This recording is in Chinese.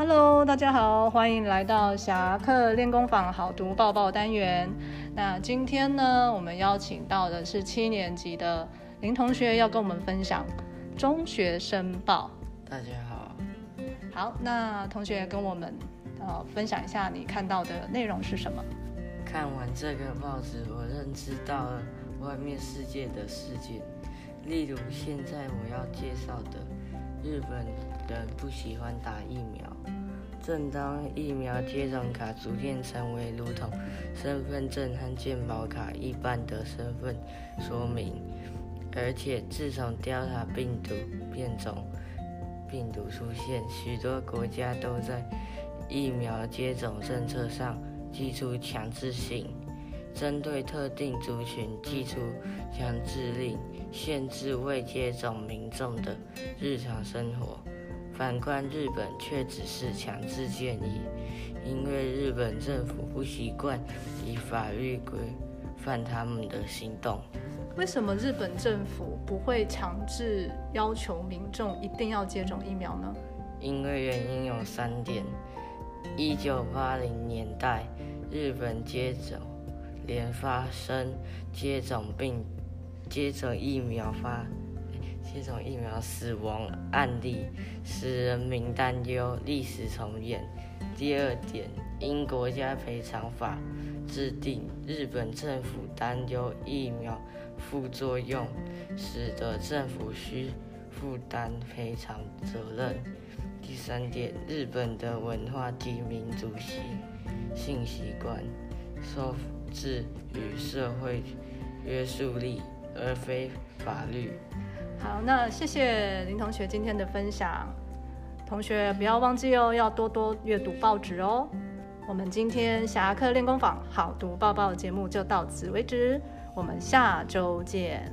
Hello，大家好，欢迎来到侠客练功坊好读抱抱单元。那今天呢，我们邀请到的是七年级的林同学，要跟我们分享中学生报。大家好，好，那同学跟我们呃分享一下你看到的内容是什么？看完这个报纸，我认知到了外面世界的事件，例如现在我要介绍的，日本人不喜欢打疫苗。正当疫苗接种卡逐渐成为如同身份证和健保卡一般的身份说明，而且自从 Delta 病毒变种病毒出现，许多国家都在疫苗接种政策上提出强制性，针对特定族群寄出强制令，限制未接种民众的日常生活。反观日本，却只是强制建议，因为日本政府不习惯以法律规范他们的行动。为什么日本政府不会强制要求民众一定要接种疫苗呢？因为原因有三点：一九八零年代，日本接种连发生接种病接种疫苗发。接种疫苗死亡案例使人民担忧历史重演。第二点，因国家赔偿法制定，日本政府担忧疫苗副作用，使得政府需负担赔偿责任。第三点，日本的文化及民族性性习惯受制于社会约束力，而非法律。好，那谢谢林同学今天的分享。同学不要忘记哦，要多多阅读报纸哦。我们今天侠客练功坊好读报报节目就到此为止，我们下周见。